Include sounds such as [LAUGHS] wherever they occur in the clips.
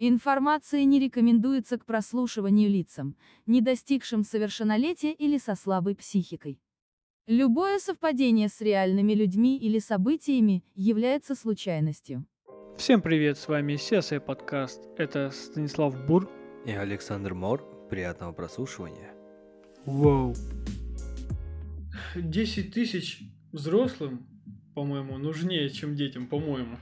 Информация не рекомендуется к прослушиванию лицам, не достигшим совершеннолетия или со слабой психикой. Любое совпадение с реальными людьми или событиями является случайностью. Всем привет, с вами Сеса подкаст. Это Станислав Бур. И Александр Мор. Приятного прослушивания. Вау. 10 тысяч взрослым по-моему, нужнее, чем детям, по-моему.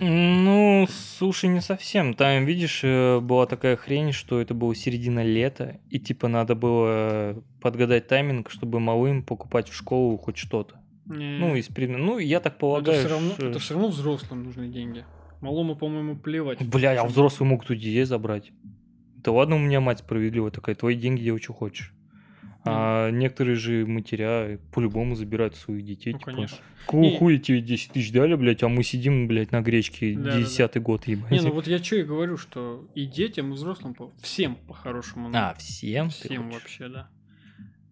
Ну, слушай, не совсем. Там, видишь, э, была такая хрень, что это было середина лета, и типа надо было подгадать тайминг, чтобы малым покупать в школу хоть что-то. Не. Ну, из Ну, я так полагаю. Это все, равно, что... это все равно взрослым нужны деньги. Малому, по-моему, плевать. Бля, а взрослый могут у детей забрать. Да ладно, у меня мать справедливая такая, твои деньги делай, что хочешь. А некоторые же матеря по-любому забирают своих детей. Ну, типа, конечно. Какого хуя тебе 10 тысяч дали, блядь, а мы сидим, блядь, на гречке да, десятый да, да. год, ебать. Не, ну вот я что и говорю, что и детям, и взрослым, всем по-хорошему. А, всем? Всем вообще, да.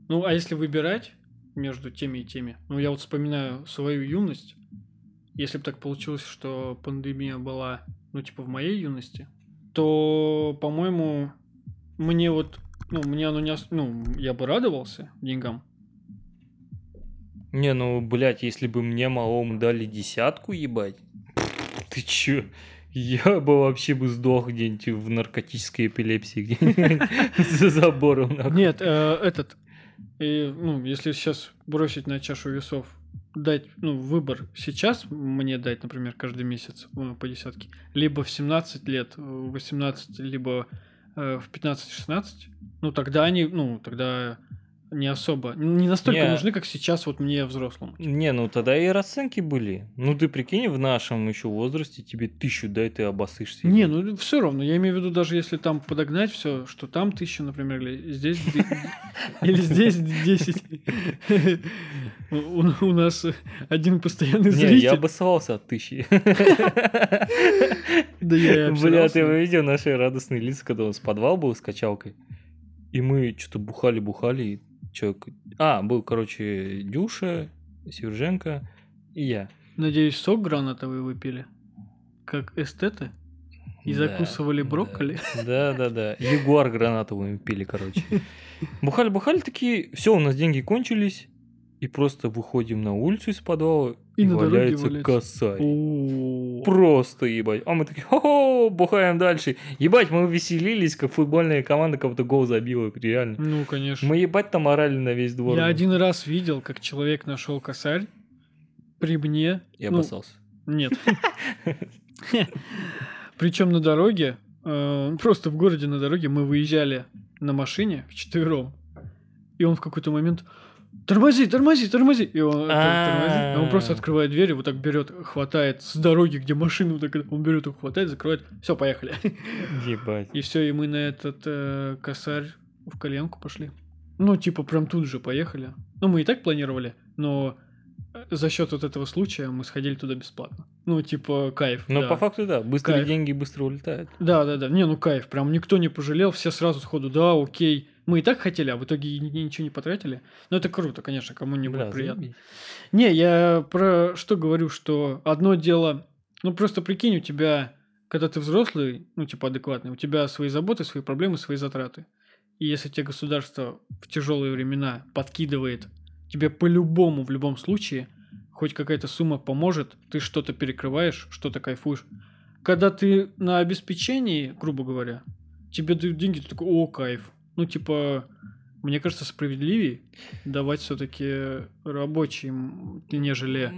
Ну, а если выбирать между теми и теми, ну, я вот вспоминаю свою юность, если бы так получилось, что пандемия была, ну, типа, в моей юности, то, по-моему, мне вот ну, мне оно не... Ос... Ну, я бы радовался деньгам. Не, ну, блядь, если бы мне малому дали десятку, ебать, [LAUGHS] ты чё? Я бы вообще бы сдох где-нибудь в наркотической эпилепсии где-нибудь [LAUGHS] за забором. Нет, э, этот, ну, если сейчас бросить на чашу весов, дать, ну, выбор сейчас мне дать, например, каждый месяц э, по десятке, либо в 17 лет, 18, либо э, в 15-16, ну тогда они, ну тогда не особо, не настолько не, нужны, как сейчас вот мне взрослому. Не, ну тогда и расценки были. Ну ты прикинь, в нашем еще возрасте тебе тысячу дай, ты обосышься. Не, ну все равно, я имею в виду, даже если там подогнать все, что там тысяча, например, или здесь [LAUGHS] или здесь десять. У нас один постоянный зритель. Не, я обоссался от тысячи. Да я Бля, ты видел наши радостные лица, когда он с подвал был с качалкой? И мы что-то бухали-бухали, и человек... А, был, короче, Дюша, Северженко и я. Надеюсь, сок гранатовый выпили? Как эстеты? И да, закусывали брокколи? Да, да, да. Ягуар гранатовый пили, короче. [LAUGHS] Бухали-бухали такие, все, у нас деньги кончились, и просто выходим на улицу из подвала, и, и валяется косарь. Просто, ебать. А мы такие, хо-хо, бухаем дальше. Ебать, мы веселились, как футбольная команда как-то гол забила, реально. Ну, конечно. Мы, ебать, там орали на весь двор. Я один раз видел, как человек нашел косарь при мне. Я ну, опасался. Нет. [LAUGHS] Причем на дороге, э, просто в городе на дороге мы выезжали на машине вчетвером. И он в какой-то момент тормози, тормози, тормози. И он, тормозит, он просто открывает дверь и вот так берет, хватает с дороги, где машину, так он берет, хватает, закрывает. Все, поехали. [LAUGHS] Ебать. И все, и мы на этот э, косарь в коленку пошли. Ну, типа, прям тут же поехали. Ну, мы и так планировали, но э, за счет вот этого случая мы сходили туда бесплатно. Ну, типа, кайф. Ну, да. по факту, да. Быстрые кайф. деньги быстро улетают. Да, да, да. Не, ну кайф. Прям никто не пожалел. Все сразу сходу, да, окей мы и так хотели, а в итоге ничего не потратили. Но это круто, конечно, кому-нибудь да, приятно. Заебись. Не, я про что говорю, что одно дело, ну просто прикинь, у тебя, когда ты взрослый, ну типа адекватный, у тебя свои заботы, свои проблемы, свои затраты. И если тебе государство в тяжелые времена подкидывает тебе по-любому, в любом случае, хоть какая-то сумма поможет, ты что-то перекрываешь, что-то кайфуешь. Когда ты на обеспечении, грубо говоря, тебе дают деньги, ты такой, о, кайф, ну, типа, мне кажется, справедливее давать все-таки рабочим, нежели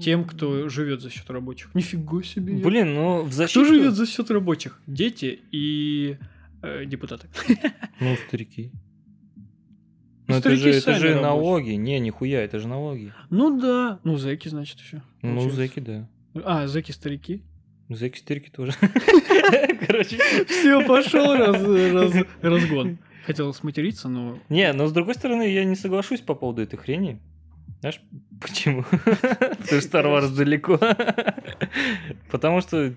тем, кто живет за счет рабочих. Нифига себе. Блин, ну в защиту... Кто живет за счет рабочих? Дети и э, депутаты. [LAUGHS] Ну, старики. Ну, это же, это же налоги. Не, нихуя, это же налоги. Ну да. Ну, зэки, значит, еще. Ну, зэки, да. А, зэки старики. Зэки старики тоже. [LAUGHS] Короче. Все, пошел раз, разгон. Хотел сматериться, но... Не, но с другой стороны, я не соглашусь по поводу этой хрени. Знаешь, почему? [LAUGHS] Потому что Star Wars далеко. Потому что,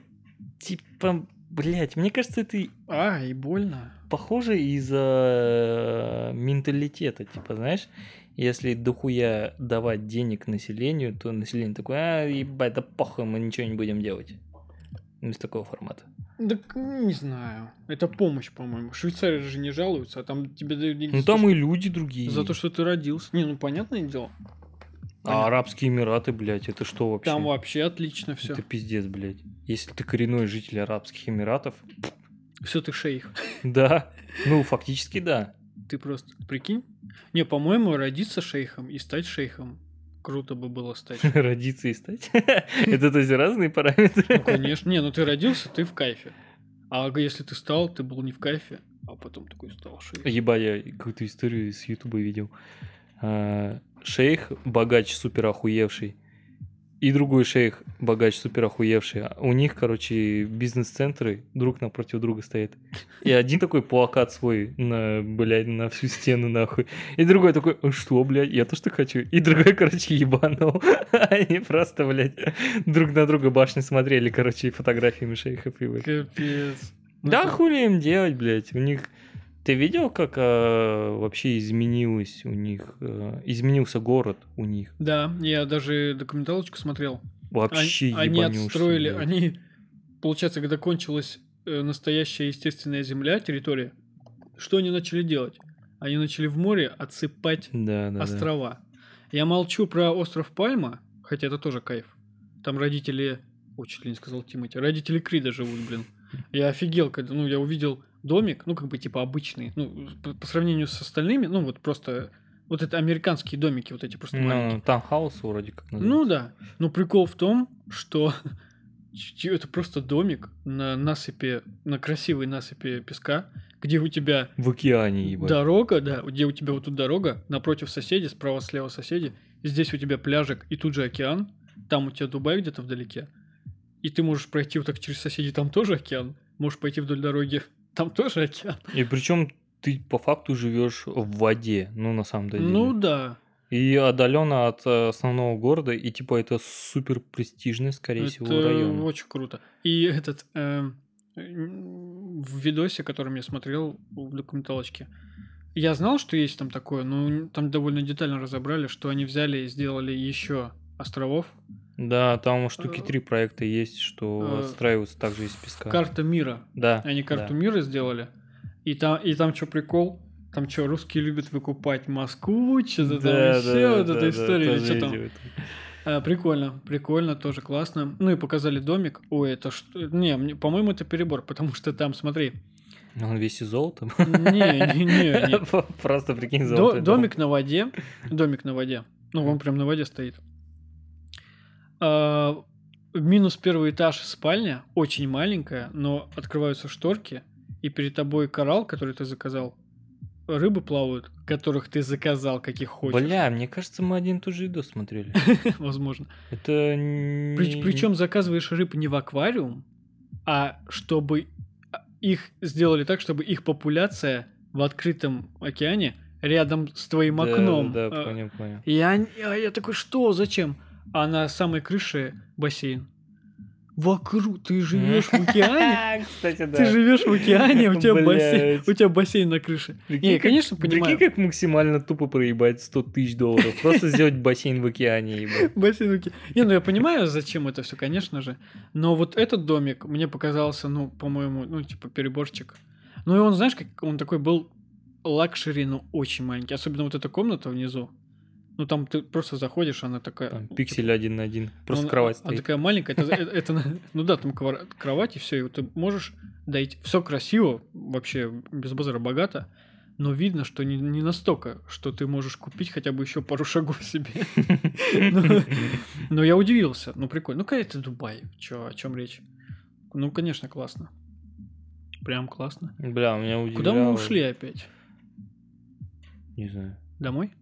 типа, блядь, мне кажется, это... А, и больно. Похоже из-за менталитета, типа, знаешь, если дохуя давать денег населению, то население такое, а, ебать, да похуй, мы ничего не будем делать. Без такого формата. Так не знаю. Это помощь, по-моему. Швейцария же не жалуются, а там тебе дают деньги. Ну там и люди другие. За то, что ты родился. Не, ну понятное дело. А Арабские Эмираты, блядь, это что вообще? Там вообще отлично все. Это пиздец, блядь. Если ты коренной житель Арабских Эмиратов... Все, ты шейх. Да. Ну, фактически да. Ты просто прикинь. Не, по-моему, родиться шейхом и стать шейхом круто бы было стать. [LAUGHS] Родиться и стать? [LAUGHS] Это то есть разные параметры? Ну, конечно. Не, ну ты родился, ты в кайфе. А если ты стал, ты был не в кайфе, а потом такой стал шейх. Еба, я какую-то историю с Ютуба видел. А, шейх, богач, супер охуевший, и другой шейх, богач, супер охуевший. У них, короче, бизнес-центры друг напротив друга стоят. И один такой плакат свой на, блядь, на всю стену, нахуй. И другой такой, «А что, блядь, я тоже так хочу. И другой, короче, ебанул. [LAUGHS] Они просто, блядь, друг на друга башни смотрели, короче, фотографиями шейхов. И Капец. Да ну, хули им делать, блядь. У них ты видел, как э, вообще изменилось у них, э, изменился город у них? Да, я даже документалочку смотрел. Вообще Они, они отстроили, блядь. они, получается, когда кончилась э, настоящая естественная земля, территория, что они начали делать? Они начали в море отсыпать да, да, острова. Да. Я молчу про остров Пальма, хотя это тоже кайф. Там родители, о, чуть ли не сказал Тимати, родители Крида живут, блин. Я офигел, когда, ну, я увидел домик, ну, как бы, типа, обычный, ну, по, по сравнению с остальными, ну, вот просто, вот это американские домики, вот эти просто ну, маленькие. Таунхаус вроде как называется. Ну, да. Но прикол в том, что [LAUGHS] это просто домик на насыпи, на красивой насыпи песка, где у тебя... В океане, ебать. Дорога, да, где у тебя вот тут дорога, напротив соседи, справа-слева соседи, здесь у тебя пляжик и тут же океан, там у тебя Дубай где-то вдалеке, и ты можешь пройти вот так через соседей, там тоже океан, можешь пойти вдоль дороги, там тоже океан. И причем ты по факту живешь в воде, ну на самом деле. Ну да. И отдаленно от э, основного города, и типа это супер престижный, скорее это всего, район. Очень круто. И этот э, в видосе, которым я смотрел в документалочке, я знал, что есть там такое, но там довольно детально разобрали, что они взяли и сделали еще островов. Да, там штуки э, три проекта есть, что э, отстраиваются также из песка. Карта мира. Да. Они карту да. мира сделали. И там, и там что прикол? Там что, русские любят выкупать Москву, что-то да, там да, еще, да, вот да, эта да, история. Да, что там? А, прикольно, прикольно, тоже классно. Ну и показали домик. Ой, это что? Не, по-моему, это перебор, потому что там, смотри. Он весь из золота? Не, не, не. [LAUGHS] Просто прикинь золото. Домик на воде. Домик на воде. Ну, он прям на воде стоит. А, минус первый этаж спальня, очень маленькая, но открываются шторки, и перед тобой коралл, который ты заказал. Рыбы плавают, которых ты заказал, каких хочешь. Бля, мне кажется, мы один и тот же видос смотрели. [LAUGHS] Возможно. Это причем заказываешь рыб не в аквариум, а чтобы их сделали так, чтобы их популяция в открытом океане рядом с твоим окном. Да, да, понял, понял. Я, я, я такой, что, зачем? А на самой крыше бассейн. Вокруг ты живешь [LAUGHS] в океане. Кстати, да. Ты живешь в океане, у тебя бассейн, у тебя бассейн на крыше. Прикинь, не, конечно, понимаю. Прикинь, как максимально тупо проебать 100 тысяч долларов. Просто сделать бассейн в океане. [LAUGHS] Бассейн в океане. Не, ну я понимаю, зачем это все, конечно же. Но вот этот домик мне показался, ну, по-моему, ну, типа переборчик. Ну и он, знаешь, как он такой был luxury, но очень маленький. Особенно вот эта комната внизу. Ну там ты просто заходишь, она такая. Там, пиксель типа, один на один. Просто ну, кровать. Она такая маленькая. Это, это, [LAUGHS] ну да, там кровать и все. И ты можешь дойти. Все красиво, вообще без базара богато. Но видно, что не, не настолько, что ты можешь купить хотя бы еще пару шагов себе. [LAUGHS] Но я удивился. Ну, прикольно. Ну, конечно, Дубай. Че, о чем речь? Ну, конечно, классно. Прям классно. Бля, меня удивляло. Куда мы ушли опять? Не знаю. Домой?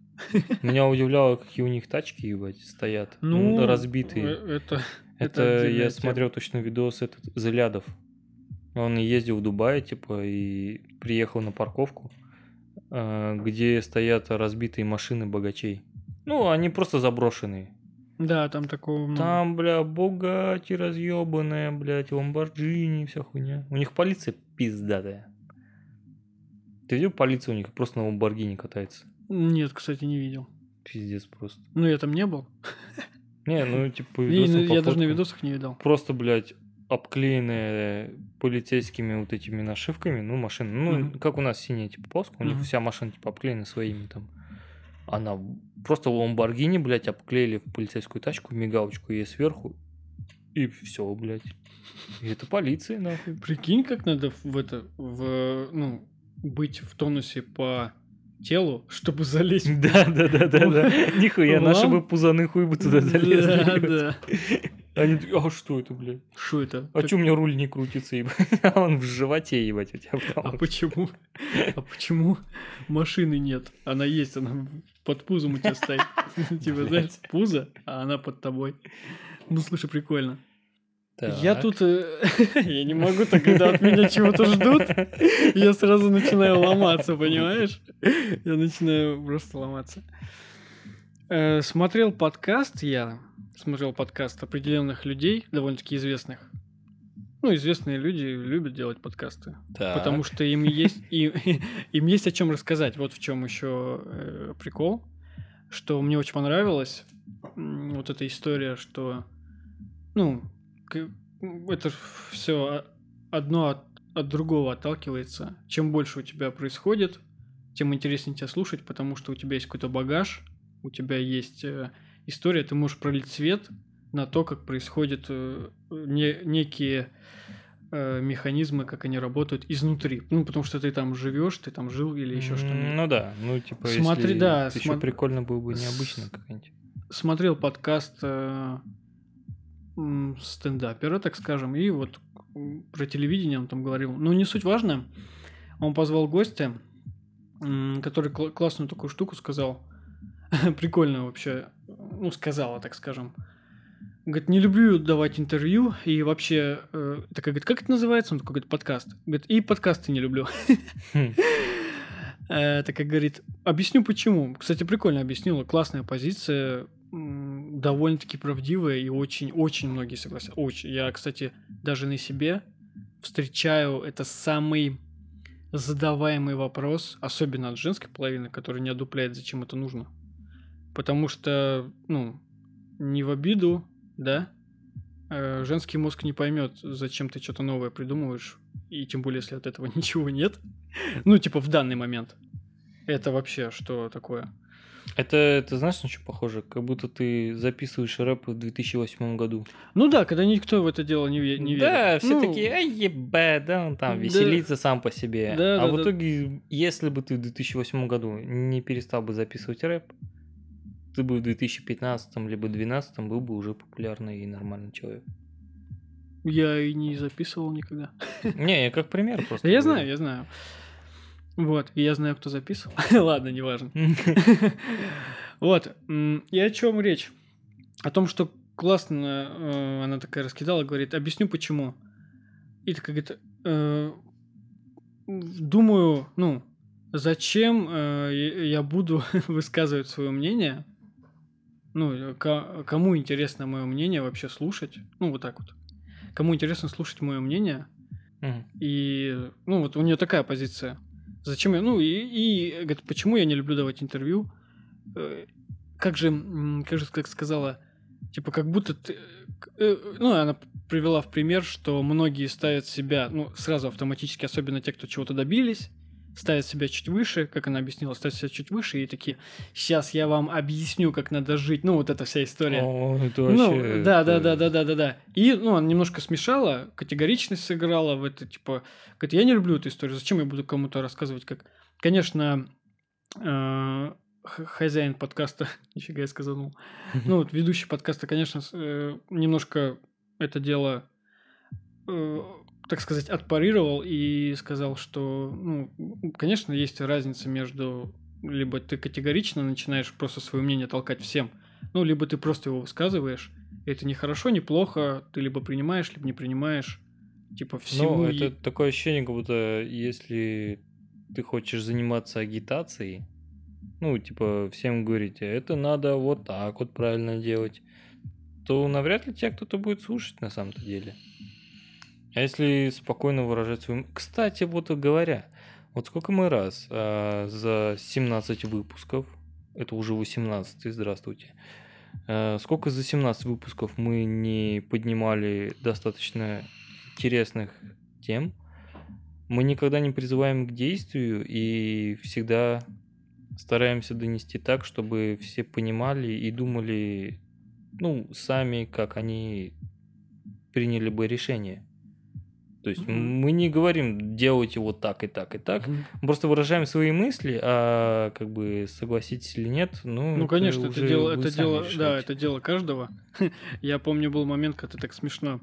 Меня удивляло, какие у них тачки, ебать, стоят. Ну, разбитые. Э, это, это, это я смотрел точно видос этот Залядов. Он ездил в Дубае, типа, и приехал на парковку, э, где стоят разбитые машины богачей. Ну, они просто заброшенные. Да, там такого. Там, бля, Бугати разъебанная, блядь, Ламборджини, вся хуйня. У них полиция пиздатая. Ты видел полицию у них? Просто на Ламборгини катается. Нет, кстати, не видел. Пиздец просто. Ну, я там не был. Не, ну, типа, видосам Я даже на видосах не видел. Просто, блядь, обклеенная полицейскими вот этими нашивками, ну, машина, ну, mm-hmm. как у нас синяя, типа, полоска, у mm-hmm. них вся машина, типа, обклеена своими там. Она просто Ламборгини, блядь, обклеили в полицейскую тачку, мигалочку ей сверху, и все, блядь. И это полиция, нахуй. Прикинь, как надо в это, в, ну, быть в тонусе по телу, чтобы залезть. [LAUGHS] Да, да, да, да, да. [LAUGHS] Нихуя, наши бы пузаны хуй бы туда залезли. Да, да. [LAUGHS] Они такие, а что это, блядь? Что это? А что у меня руль не крутится, ебать? А он в животе, ебать, у тебя. А почему? А почему машины нет? Она есть, она под пузом у тебя стоит. Типа, знаешь, пузо, а она под тобой. Ну, слушай, прикольно. Так. Я тут... Э, [LAUGHS] я не могу так, когда от меня чего-то ждут, я сразу начинаю ломаться, понимаешь? Я начинаю просто ломаться. Э, смотрел подкаст я, смотрел подкаст определенных людей, довольно-таки известных. Ну, известные люди любят делать подкасты. Так. Потому что им есть, им, [LAUGHS] им есть о чем рассказать. Вот в чем еще э, прикол. Что мне очень понравилось. Вот эта история, что ну, это все одно от, от другого отталкивается. Чем больше у тебя происходит, тем интереснее тебя слушать, потому что у тебя есть какой-то багаж, у тебя есть э, история, ты можешь пролить свет на то, как происходят э, не, некие э, механизмы, как они работают изнутри. Ну, потому что ты там живешь, ты там жил или еще что-нибудь. Ну да, ну типа, Смотри, если да, еще смо... прикольно было бы необычно как-нибудь. Смотрел подкаст э, стендапера, так скажем, и вот про телевидение он там говорил. Ну, не суть важно. Он позвал гостя, который кл- классную такую штуку сказал. [LAUGHS] Прикольно вообще. Ну, сказала, так скажем. Говорит, не люблю давать интервью, и вообще, э, такая, говорит, как это называется? Он такой, говорит, подкаст. Говорит, и подкасты не люблю. Хм. [LAUGHS] Э, так как говорит, объясню почему. Кстати, прикольно объяснила, классная позиция, довольно-таки правдивая, и очень-очень многие согласятся. Очень. Я, кстати, даже на себе встречаю это самый задаваемый вопрос, особенно от женской половины, которая не одупляет, зачем это нужно. Потому что, ну, не в обиду, да, э, женский мозг не поймет, зачем ты что-то новое придумываешь, и тем более, если от этого [LAUGHS] ничего нет. Ну, типа, в данный момент. Это вообще что такое? Это, это знаешь, на что похоже? Как будто ты записываешь рэп в 2008 году. Ну да, когда никто в это дело не, не верит. Да, все ну, такие, ай, ебе, да, он там да, веселится сам по себе. Да, а да, в итоге, да. если бы ты в 2008 году не перестал бы записывать рэп, ты бы в 2015 либо 2012 был бы уже популярный и нормальный человек. Я и не записывал никогда. Не, я как пример [LAUGHS] просто. Я знаю, я знаю. Вот, и я знаю, кто записывал. [LAUGHS] Ладно, неважно. [LAUGHS] Вот, и о чем речь? О том, что классно э, она такая раскидала, говорит, объясню почему. И такая говорит, э, думаю, ну, зачем э, я буду [LAUGHS] высказывать свое мнение? Ну, кому интересно мое мнение вообще слушать? Ну, вот так вот. Кому интересно слушать мое мнение? И, ну, вот у нее такая позиция. Зачем я? Ну, и, и говорит, почему я не люблю давать интервью? Э, как же, как же как сказала, типа, как будто ты... Э, ну, она привела в пример, что многие ставят себя, ну, сразу автоматически, особенно те, кто чего-то добились, ставят себя чуть выше, как она объяснила, ставят себя чуть выше и такие, сейчас я вам объясню, как надо жить. Ну, вот эта вся история. О, это ну, вообще... Ну, да, да, да, да, да, да, да. И, ну, она немножко смешала, категоричность сыграла в это, типа, говорит, я не люблю эту историю, зачем я буду кому-то рассказывать, как... Конечно, э, хозяин подкаста, [LAUGHS] нифига я сказал, ну, вот ведущий подкаста, конечно, э, немножко это дело э, так сказать, отпарировал и сказал, что, ну, конечно, есть разница между либо ты категорично начинаешь просто свое мнение толкать всем, ну, либо ты просто его высказываешь. Это не хорошо, не плохо, ты либо принимаешь, либо не принимаешь. Типа всему... Ну, это такое ощущение, как будто если ты хочешь заниматься агитацией, ну, типа, всем говорите, это надо вот так вот правильно делать, то навряд ли тебя кто-то будет слушать на самом-то деле. А если спокойно выражать свой... Кстати, вот говоря, вот сколько мы раз а, за 17 выпусков, это уже 18 здравствуйте, Э, сколько за 17 выпусков мы не поднимали достаточно интересных тем. Мы никогда не призываем к действию и всегда стараемся донести так, чтобы все понимали и думали, ну, сами, как они приняли бы решение. То есть mm-hmm. мы не говорим делайте вот так и так и так, mm-hmm. мы просто выражаем свои мысли, а как бы согласитесь или нет, ну. Ну конечно, это дело, это дело, решаете. да, это дело каждого. [LAUGHS] Я помню был момент, когда так смешно.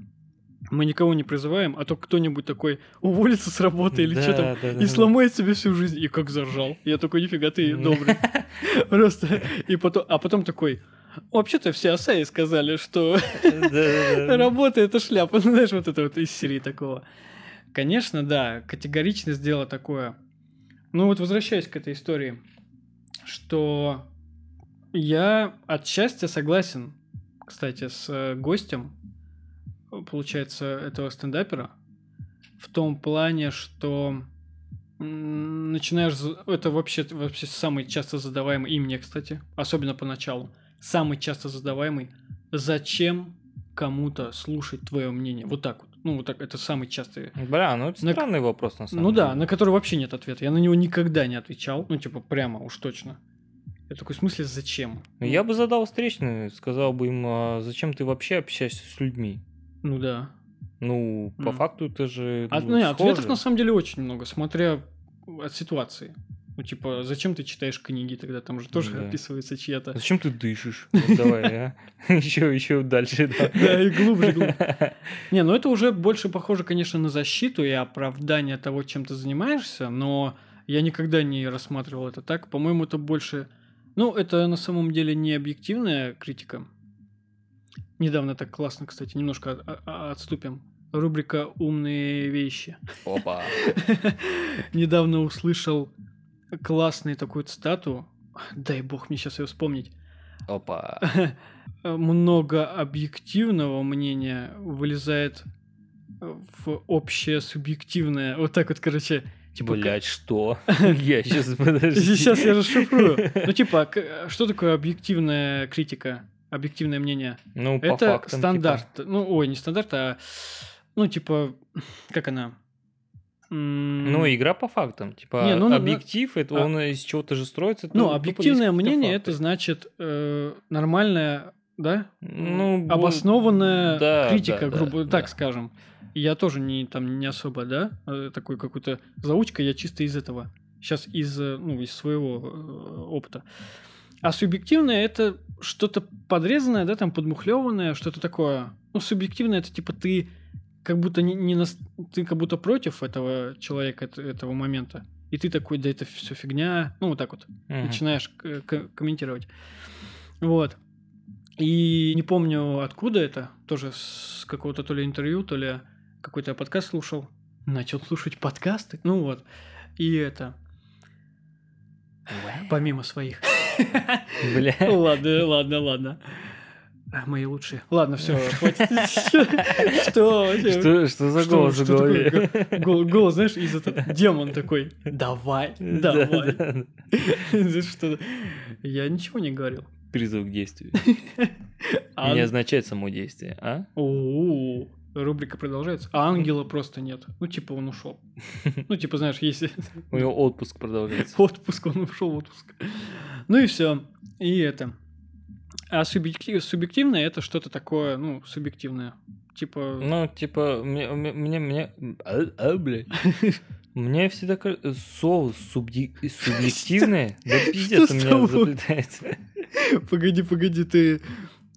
Мы никого не призываем, а то кто-нибудь такой уволится с работы или да, что там да, да, и сломает себе всю жизнь. И как заржал. Я такой, нифига ты добрый. [LAUGHS] Просто. И потом, а потом такой, Вообще-то все Асаи сказали, что работа это шляпа. [LAUGHS] Знаешь, вот это вот из серии такого. Конечно, да, категорично сделала такое. Ну вот возвращаясь к этой истории, что я от счастья согласен, кстати, с э, гостем, получается, этого стендапера, в том плане, что начинаешь... Это вообще, вообще самый часто задаваемый и мне, кстати, особенно поначалу самый часто задаваемый. Зачем кому-то слушать твое мнение? Вот так вот. Ну, вот так, это самый частый... Бля, ну это на... странный вопрос, на самом ну, деле. Ну да, на который вообще нет ответа. Я на него никогда не отвечал. Ну, типа, прямо уж точно. Я такой, в смысле, зачем? Ну, я бы задал встречный, сказал бы им, а зачем ты вообще общаешься с людьми? Ну да. Ну, по mm. факту это же... А, ну, ну, ответов на самом деле очень много, смотря от ситуации. Ну, типа, зачем ты читаешь книги тогда? Там же тоже да. описывается чья-то. Зачем ты дышишь? давай, а? [LAUGHS] Еще, еще дальше. [LAUGHS] Да, и глубже, глубже. [LAUGHS] Не, ну это уже больше похоже, конечно, на защиту и оправдание того, чем ты занимаешься, но я никогда не рассматривал это так. По-моему, это больше... Ну, это на самом деле не объективная критика. Недавно так классно, кстати, немножко отступим. Рубрика «Умные вещи». Опа! Недавно услышал классную такую цитату. Дай бог мне сейчас ее вспомнить. Опа. [LAUGHS] Много объективного мнения вылезает в общее субъективное. Вот так вот, короче. Типа, Блять, что? [LAUGHS] Я сейчас подожди. Сейчас я расшифрую. Ну, [LAUGHS] типа, что такое объективная критика? Объективное мнение? Ну, по Это фактам, стандарт. Типа... Ну, ой, не стандарт, а ну, типа, как она? Ну, игра по фактам. Типа, не, ну, объектив, ну, это а... он из чего-то же строится. Ну, объективное мнение, это значит э, нормальная, да? Ну, обоснованная да, критика, да, грубо да, так да. скажем. Я тоже не, там, не особо, да, э, такой какой-то заучка, я чисто из этого. Сейчас из, э, ну, из своего э, опыта. А субъективное это что-то подрезанное, да, там подмухлеванное, что-то такое. Ну, субъективное это типа ты как будто не, не на, ты как будто против этого человека, этого момента. И ты такой, да это все фигня. Ну, вот так вот. Uh-huh. Начинаешь комментировать. Вот. И не помню, откуда это. Тоже с какого-то то ли интервью, то ли какой-то я подкаст слушал. Начал слушать подкасты. Ну вот. И это... Помимо своих. Бля. [LAUGHS] Ладно, ладно, ладно. А, мои лучшие. Ладно, все, [LAUGHS] хватит. Что Что Что за голос в голове? Голос, знаешь, из этого демон такой. Давай, [LAUGHS] давай. Что? Я ничего не говорил. Призыв к действию. [LAUGHS] Не означает само действие, а? О, рубрика продолжается. А ангела просто нет. Ну, типа, он ушел. Ну, типа, знаешь, если... У него отпуск продолжается. Отпуск, он ушел в отпуск. Ну и все. И это. А субъектив, субъективное это что-то такое, ну, субъективное. Типа... Ну, типа, мне, мне, мне... А, а, блядь. [LAUGHS] Мне всегда кажется, слово субъек... субъективное, [LAUGHS] да пиздец у меня заплетается. [LAUGHS] Погоди, погоди, ты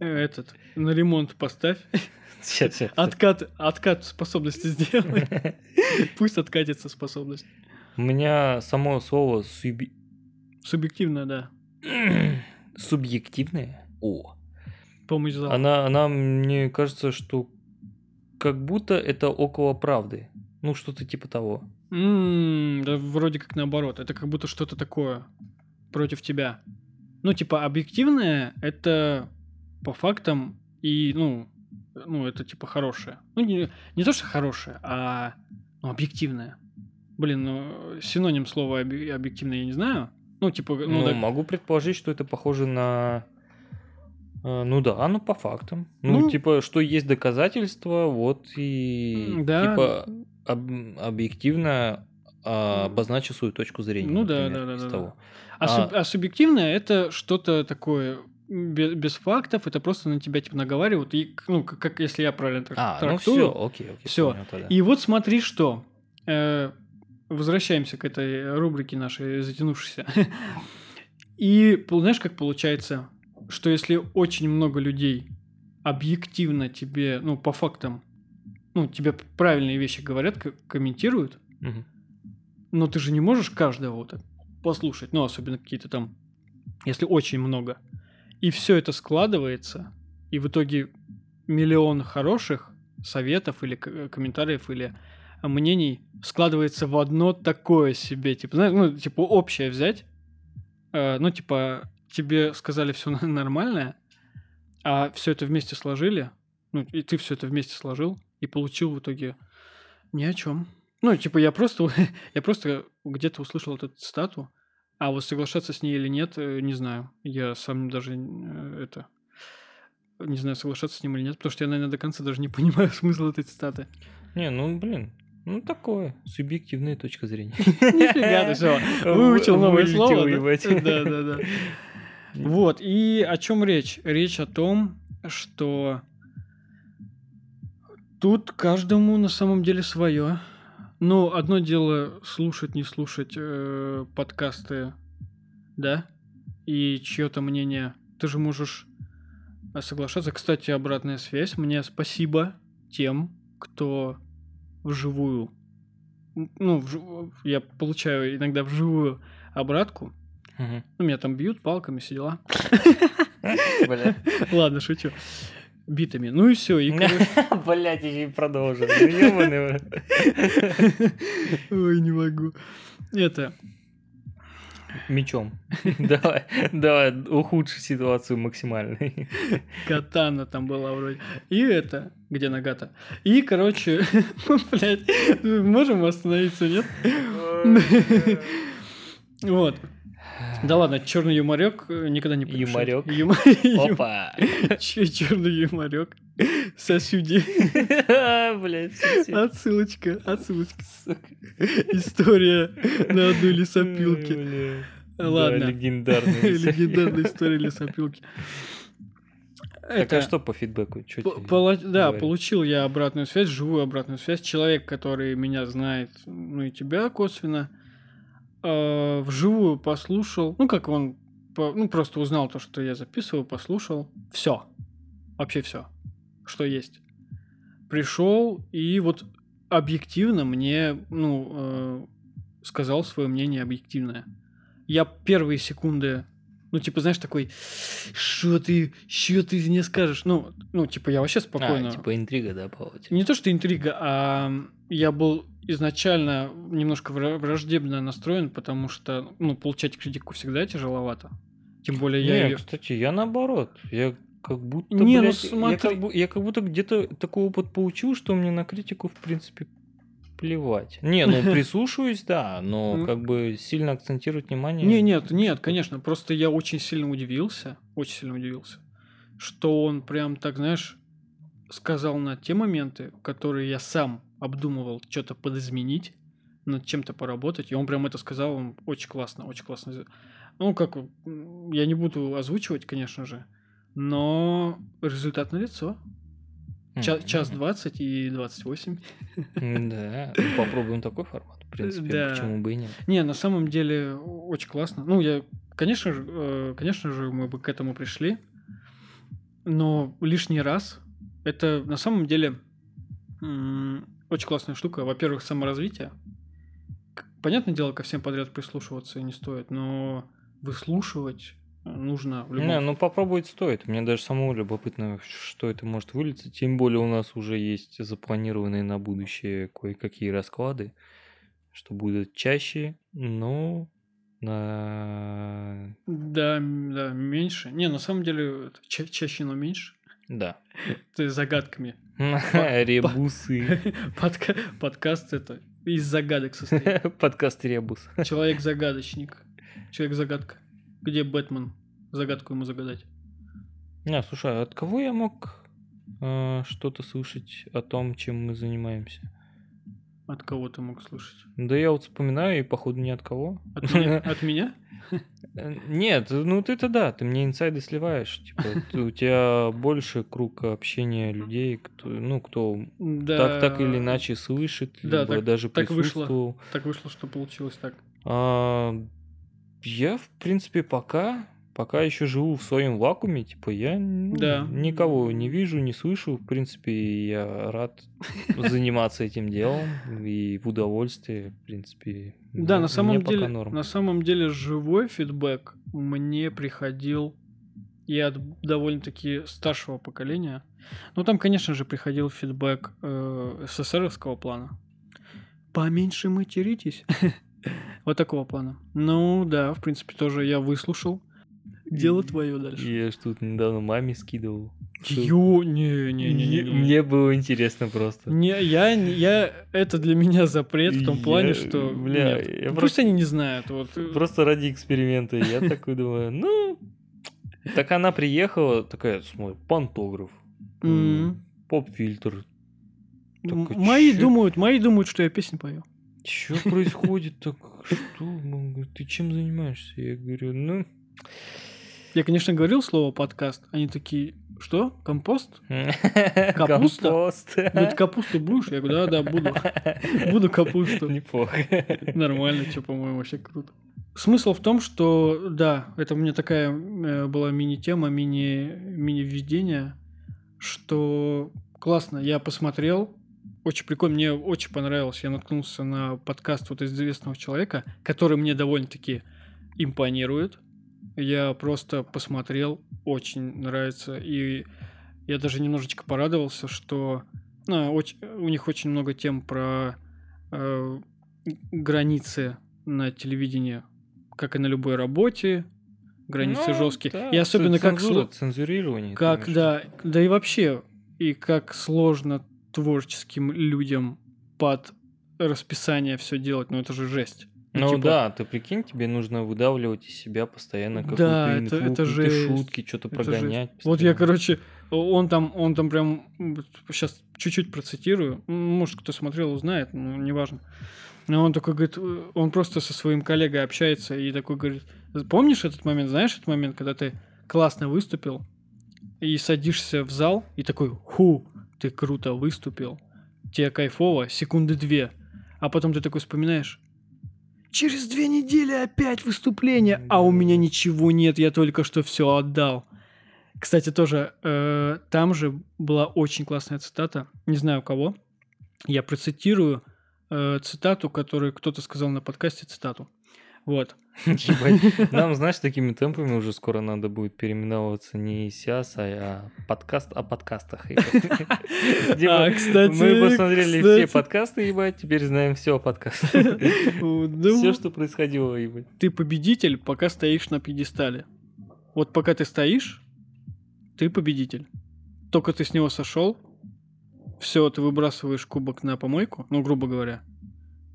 э, этот, на ремонт поставь. Сейчас, сейчас. Откат, откат способности сделай. Пусть откатится способность. У меня само слово суб... Субъективное, да. [CLEARS THROAT] Субъективное? О. Помощь зала. Она, она, мне кажется, что как будто это около правды. Ну, что-то типа того. Mm, да вроде как наоборот. Это как будто что-то такое против тебя. Ну, типа, объективное — это по фактам и, ну, ну, это типа хорошее. Ну, не, не то, что хорошее, а ну, объективное. Блин, ну, синоним слова объективное я не знаю. Ну, типа, ну, ну да. могу предположить, что это похоже на ну да, ну по фактам. Ну, ну типа, что есть доказательства, вот и да. типа об, объективно а, обозначил свою точку зрения. Ну например, да, да, да, да. Того. А, а, суб, а субъективное это что-то такое без, без фактов, это просто на тебя типа наговаривают, и, ну, как, как если я правильно трак, а, ну трактую. Ну все, окей, окей. Все. И вот смотри, что. Э, возвращаемся к этой рубрике нашей затянувшейся. [LAUGHS] И знаешь, как получается, что если очень много людей объективно тебе, ну, по фактам, ну, тебе правильные вещи говорят, комментируют, угу. но ты же не можешь каждого вот так послушать, ну, особенно какие-то там, если очень много. И все это складывается, и в итоге миллион хороших советов или комментариев или мнений складывается в одно такое себе, типа, знаешь, ну, типа, общее взять, э, ну, типа, тебе сказали все [LAUGHS] нормальное, а все это вместе сложили, ну, и ты все это вместе сложил, и получил в итоге ни о чем. Ну, типа, я просто, [LAUGHS] я просто где-то услышал эту цитату, а вот соглашаться с ней или нет, э, не знаю. Я сам даже э, это не знаю, соглашаться с ним или нет, потому что я, наверное, до конца даже не [LAUGHS] понимаю смысл этой цитаты. Не, ну, блин, ну, такое, субъективная точка зрения. Нифига ты что, выучил новое слово. Да, да, да. Вот, и о чем речь? Речь о том, что тут каждому на самом деле свое. Ну, одно дело слушать, не слушать э, подкасты, да, и чье-то мнение. Ты же можешь соглашаться. Кстати, обратная связь. Мне спасибо тем, кто вживую. Ну, вж... я получаю иногда вживую обратку. Угу. Ну, меня там бьют палками, все дела. [LAUGHS] Ладно, шучу. Битами. Ну и все. И, Блять, еще и продолжим. Ой, не могу. Это, Мечом. давай, давай, ухудши ситуацию максимально. Катана там была вроде. И это, где нагата. И, короче, [LAUGHS] блядь, можем остановиться, нет? [LAUGHS] Вот. Да ладно, черный юморек э, никогда не помешает. Юморек. [LAUGHS] Опа. [LAUGHS] Черный юморек. Сосюди. [LAUGHS] Блять, Отсылочка, отсылочка. История на одной лесопилке. Ладно. легендарная. Легендарная история лесопилки. Так а что по фидбэку? да, получил я обратную связь, живую обратную связь. Человек, который меня знает, ну и тебя косвенно, э, вживую послушал. Ну, как он, ну, просто узнал то, что я записываю, послушал. Все. Вообще все что есть. Пришел и вот объективно мне, ну, э, сказал свое мнение объективное. Я первые секунды, ну, типа, знаешь, такой, что ты, что ты мне скажешь? Ну, ну, типа, я вообще спокойно. А, типа интрига, да, Павел? Не то, что интрига, а я был изначально немножко враждебно настроен, потому что, ну, получать критику всегда тяжеловато. Тем более я ее... кстати, я наоборот. Я как будто, не, ну блядь, ну смотри. я, как, бы, я как будто где-то такой опыт получил, что мне на критику, в принципе, плевать. Не, ну [LAUGHS] прислушиваюсь, да, но как бы сильно акцентировать внимание. Не, нет, нет, конечно. Просто я очень сильно удивился, очень сильно удивился, что он прям так, знаешь, сказал на те моменты, которые я сам обдумывал что-то подизменить, над чем-то поработать, и он прям это сказал, он очень классно, очень классно. Ну, как, я не буду озвучивать, конечно же, но результат на лицо. Ча- час 20 и 28. Да, ну, попробуем такой формат, в принципе, да. почему бы и нет. Не, на самом деле очень классно. Ну, я, конечно же, э, конечно же, мы бы к этому пришли, но лишний раз это на самом деле очень классная штука. Во-первых, саморазвитие. Понятное дело, ко всем подряд прислушиваться не стоит, но выслушивать нужно в любом... Не, ну попробовать стоит. Мне даже самому любопытно, что это может вылиться. Тем более у нас уже есть запланированные на будущее кое-какие расклады, что будет чаще, но на... Да, да, меньше. Не, на самом деле ча- чаще, но меньше. Да. Ты загадками. [LAUGHS] Ребусы. Подкаст это из загадок состоит. [LAUGHS] Подкаст Ребус. Человек-загадочник. Человек-загадка. Где Бэтмен? Загадку ему загадать. Не, слушай, а от кого я мог э, что-то слышать о том, чем мы занимаемся? От кого ты мог слышать? Да я вот вспоминаю, и походу ни от кого. От меня? [LAUGHS] От меня? Нет, ну ты-то да, ты мне инсайды сливаешь. Типа, у тебя больше круг общения людей, кто, ну, кто да. так, так или иначе слышит, да, либо так, даже так присутствовал. Вышло, так вышло, что получилось так. А, я, в принципе, пока пока еще живу в своем вакууме, типа я ну, да. никого не вижу, не слышу. В принципе, я рад [LAUGHS] заниматься этим делом и в удовольствии, в принципе. Да, на самом деле, на самом деле живой фидбэк мне приходил и от довольно-таки старшего поколения. Ну, там, конечно же, приходил фидбэк э, СССРовского плана. Поменьше материтесь. [LAUGHS] вот такого плана. Ну, да, в принципе, тоже я выслушал. Дело твое дальше. Я ж тут недавно маме скидывал. Ё, не, не, не, не, Мне было интересно просто. Не, я, я, это для меня запрет в том плане, что, бля, пусть они не знают. Вот. Просто ради эксперимента. Я такой думаю, ну, так она приехала, такая, смотри, пантограф, поп-фильтр. Мои думают, мои думают, что я песню пою. Что происходит так? Что? Ты чем занимаешься? Я говорю, ну, я, конечно, говорил слово подкаст. Они такие, что? Компост? [LAUGHS] Капуста? Компост. Говорит, капусту будешь? Я говорю, да, да, буду. [LAUGHS] Буду капусту. Неплохо. Нормально, что, по-моему, вообще круто. Смысл в том, что, да, это у меня такая э, была мини-тема, мини, мини-введение, что классно, я посмотрел, очень прикольно, мне очень понравилось, я наткнулся на подкаст вот известного человека, который мне довольно-таки импонирует, я просто посмотрел, очень нравится. И я даже немножечко порадовался, что ну, очень, у них очень много тем про э, границы на телевидении, как и на любой работе, границы ну, жесткие. Да, и особенно цензура, как цензурирование. Как да, да и вообще и как сложно творческим людям под расписание все делать, ну это же жесть. Ну типа... да, ты прикинь, тебе нужно выдавливать из себя постоянно какую-то да, инфу, это, это жесть, шутки, что-то прогонять. Вот я, короче, он там, он там прям, сейчас чуть-чуть процитирую, может, кто смотрел, узнает, но неважно. Но он такой говорит, он просто со своим коллегой общается и такой говорит, помнишь этот момент, знаешь этот момент, когда ты классно выступил и садишься в зал и такой, ху, ты круто выступил, тебе кайфово, секунды две, а потом ты такой вспоминаешь, Через две недели опять выступление, а у меня ничего нет, я только что все отдал. Кстати, тоже э, там же была очень классная цитата, не знаю у кого. Я процитирую э, цитату, которую кто-то сказал на подкасте, цитату. Вот. [LAUGHS] Нам, знаешь, такими темпами уже скоро надо будет переименовываться не сейчас, а подкаст о подкастах. [LAUGHS] [LAUGHS] А, кстати, мы посмотрели все подкасты, ебать, теперь знаем все о подкастах. Все, что происходило, ебать. Ты победитель, пока стоишь на пьедестале. Вот пока ты стоишь, ты победитель. Только ты с него сошел, все, ты выбрасываешь кубок на помойку, ну, грубо говоря,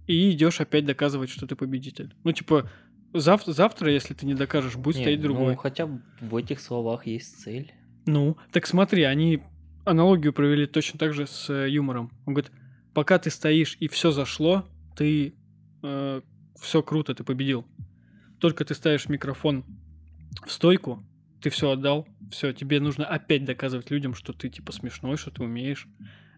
и идешь опять доказывать, что ты победитель. Ну, типа, завтра, завтра если ты не докажешь, будет не, стоять другой. Ну, хотя в этих словах есть цель. Ну, так смотри, они аналогию провели точно так же с э, юмором. Он говорит, пока ты стоишь и все зашло, ты э, все круто, ты победил. Только ты ставишь микрофон в стойку, ты все отдал, все, тебе нужно опять доказывать людям, что ты типа смешной, что ты умеешь.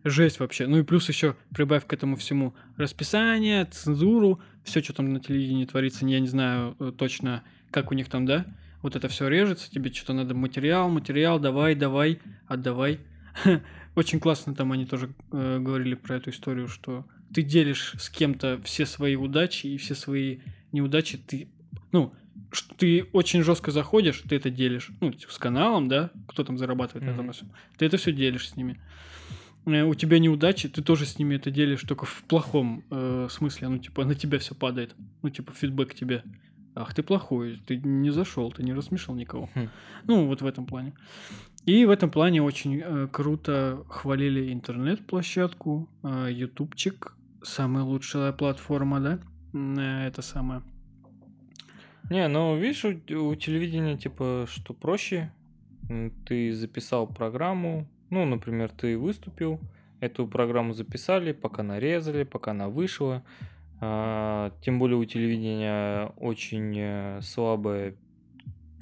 Жесть вообще. Ну и плюс еще прибавь к этому всему расписание, цензуру, все, что там на телевидении творится, я не знаю э, точно, как у них там, да? Вот это все режется, тебе что-то надо материал, материал, давай, давай, отдавай. [LAUGHS] Очень классно там они тоже э, говорили про эту историю, что ты делишь с кем-то все свои удачи и все свои неудачи, ты, ну, что ты очень жестко заходишь, ты это делишь, ну, с каналом, да, кто там зарабатывает mm-hmm. на этом, ты это все делишь с ними. Э, у тебя неудачи, ты тоже с ними это делишь, только в плохом э, смысле. Ну, типа, на тебя все падает. Ну, типа, фидбэк тебе. Ах, ты плохой, ты не зашел, ты не рассмешил никого. Хм. Ну, вот в этом плане. И в этом плане очень э, круто хвалили интернет-площадку, э, ютубчик, самая лучшая платформа, да? Э, это самое. Не, ну, видишь, у, у телевидения, типа, что проще, Ты записал программу, ну, например, ты выступил, эту программу записали, пока нарезали, пока она вышла. А, тем более у телевидения очень э, слабая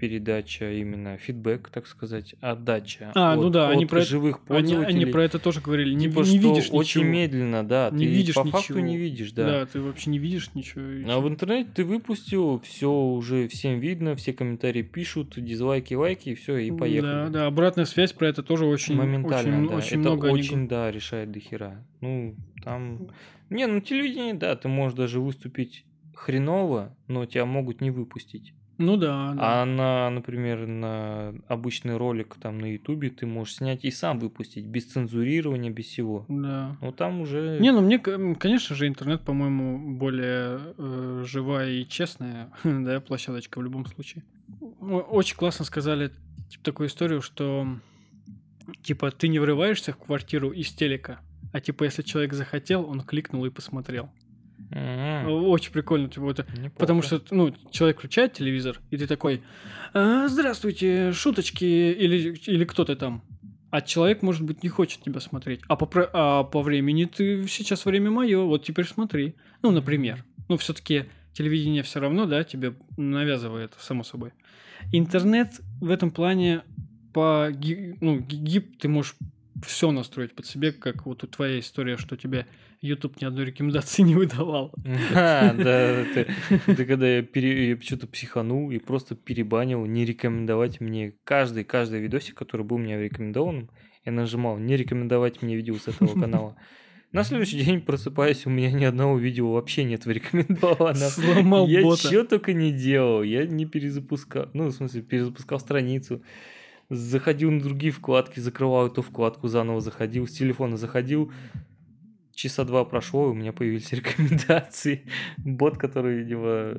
передача, именно фидбэк, так сказать, отдача. А, ну от, ну да, от они про живых это, пользователей. Они, они про это тоже говорили. Не, типа, не что видишь очень ничего. медленно, да. Не ты видишь по ничего. факту не видишь, да. Да, ты вообще не видишь ничего. А в интернете ты выпустил, все уже всем видно, все комментарии пишут, дизлайки, лайки, и все, и поехали. Да, да, обратная связь про это тоже очень моментально, очень, да. очень это много. очень, они... да, решает дохера. Ну, там. Не, ну телевидение, да, ты можешь даже выступить хреново, но тебя могут не выпустить. Ну да, да. А на, например, на обычный ролик там на Ютубе ты можешь снять и сам выпустить, без цензурирования, без всего. Да. Ну там уже... Не, ну мне, конечно же, интернет, по-моему, более э, живая и честная, [LAUGHS] да, площадочка в любом случае. Очень классно сказали типа, такую историю, что типа ты не врываешься в квартиру из телека, а типа если человек захотел, он кликнул и посмотрел. Очень прикольно, типа, это, потому что, ну, человек включает телевизор, и ты такой, а, здравствуйте, шуточки, или, или кто-то там. А человек, может быть, не хочет тебя смотреть. А по, а по времени ты сейчас время мое, вот теперь смотри. Ну, например. Ну, все-таки телевидение все равно, да, тебе навязывает, само собой. Интернет в этом плане по ну, гиб ты можешь все настроить под себе, как вот у твоя история, что тебе YouTube ни одной рекомендации [LAUGHS] не выдавал. [LAUGHS] А, да, это когда я, что-то психанул и просто перебанил не рекомендовать мне каждый, каждый видосик, который был у меня рекомендованным, я нажимал не рекомендовать мне видео с этого [LAUGHS] канала. На следующий день просыпаюсь, у меня ни одного видео вообще нет рекомендованного. Сломал я бота. что только не делал. Я не перезапускал. Ну, в смысле, перезапускал страницу. Заходил на другие вкладки, закрывал эту вкладку, заново заходил, с телефона заходил. Часа два прошло, и у меня появились [LAUGHS] рекомендации. Бот, который, видимо,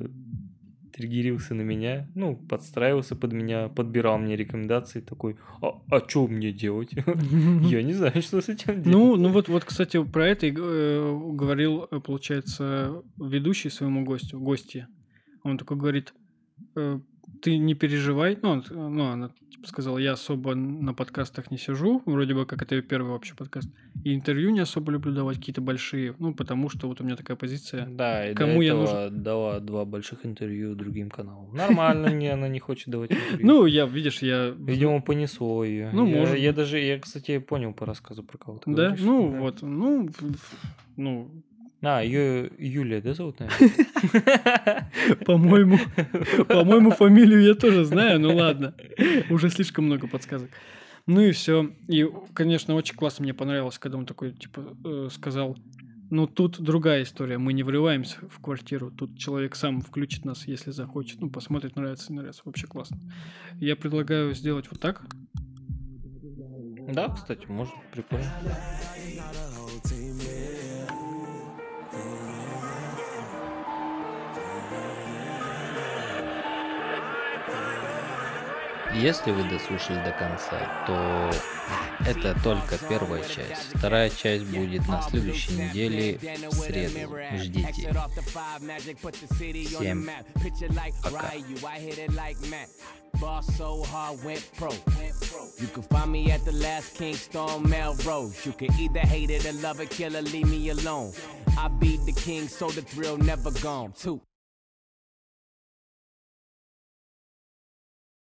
триггерился на меня, ну, подстраивался под меня, подбирал мне рекомендации, такой, а, а что мне делать? [LAUGHS] Я не знаю, что с этим делать. Ну, ну вот, вот, кстати, про это э, говорил, получается, ведущий своему гостю, гости. Он такой говорит, э, ты не переживай, ну, он, ну она типа, сказала, я особо на подкастах не сижу, вроде бы как это первый вообще подкаст, и интервью не особо люблю давать какие-то большие, ну, потому что вот у меня такая позиция. Да, и кому я нужен... дала два больших интервью другим каналам. Нормально, не, она не хочет давать интервью. Ну, я, видишь, я... Видимо, понесло ее. Ну, может. Я даже, я, кстати, понял по рассказу про кого-то. Да? Ну, вот, ну, ну, а, ее Юлия, да, зовут, наверное? [LAUGHS] По-моему, по-моему, фамилию я тоже знаю, ну ладно. Уже слишком много подсказок. Ну и все. И, конечно, очень классно мне понравилось, когда он такой, типа, э, сказал, ну, тут другая история. Мы не врываемся в квартиру. Тут человек сам включит нас, если захочет. Ну, посмотрит, нравится, не нравится. Вообще классно. Я предлагаю сделать вот так. Да, кстати, можно. Прикольно. Если вы дослушали до конца, то это только первая часть. Вторая часть будет на следующей неделе в среду. Ждите. Всем пока. Boss so hard went pro. You can find me at the last Kingston Melrose. You can either hate it or love it, kill it, leave me alone. I be the king, so the thrill never gone. Two.